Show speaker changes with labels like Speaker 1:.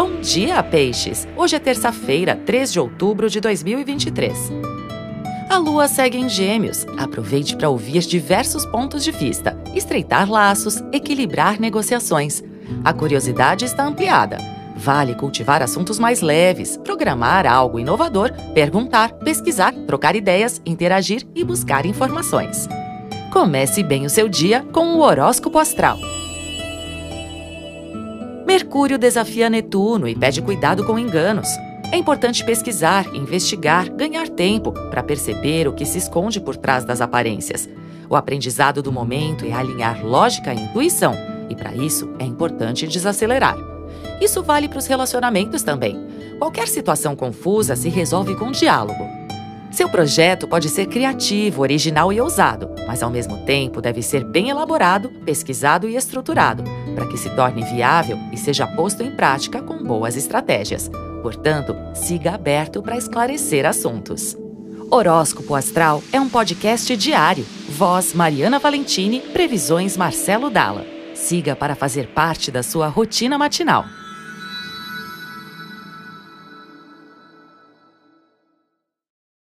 Speaker 1: Bom dia, peixes! Hoje é terça-feira, 3 de outubro de 2023. A lua segue em Gêmeos. Aproveite para ouvir diversos pontos de vista, estreitar laços, equilibrar negociações. A curiosidade está ampliada. Vale cultivar assuntos mais leves, programar algo inovador, perguntar, pesquisar, trocar ideias, interagir e buscar informações. Comece bem o seu dia com o horóscopo astral. Mercúrio desafia Netuno e pede cuidado com enganos. É importante pesquisar, investigar, ganhar tempo para perceber o que se esconde por trás das aparências. O aprendizado do momento é alinhar lógica e intuição, e para isso é importante desacelerar. Isso vale para os relacionamentos também. Qualquer situação confusa se resolve com diálogo. Seu projeto pode ser criativo, original e ousado, mas ao mesmo tempo deve ser bem elaborado, pesquisado e estruturado, para que se torne viável e seja posto em prática com boas estratégias. Portanto, siga aberto para esclarecer assuntos. Horóscopo Astral é um podcast diário. Voz Mariana Valentini, previsões Marcelo Dalla. Siga para fazer parte da sua rotina matinal.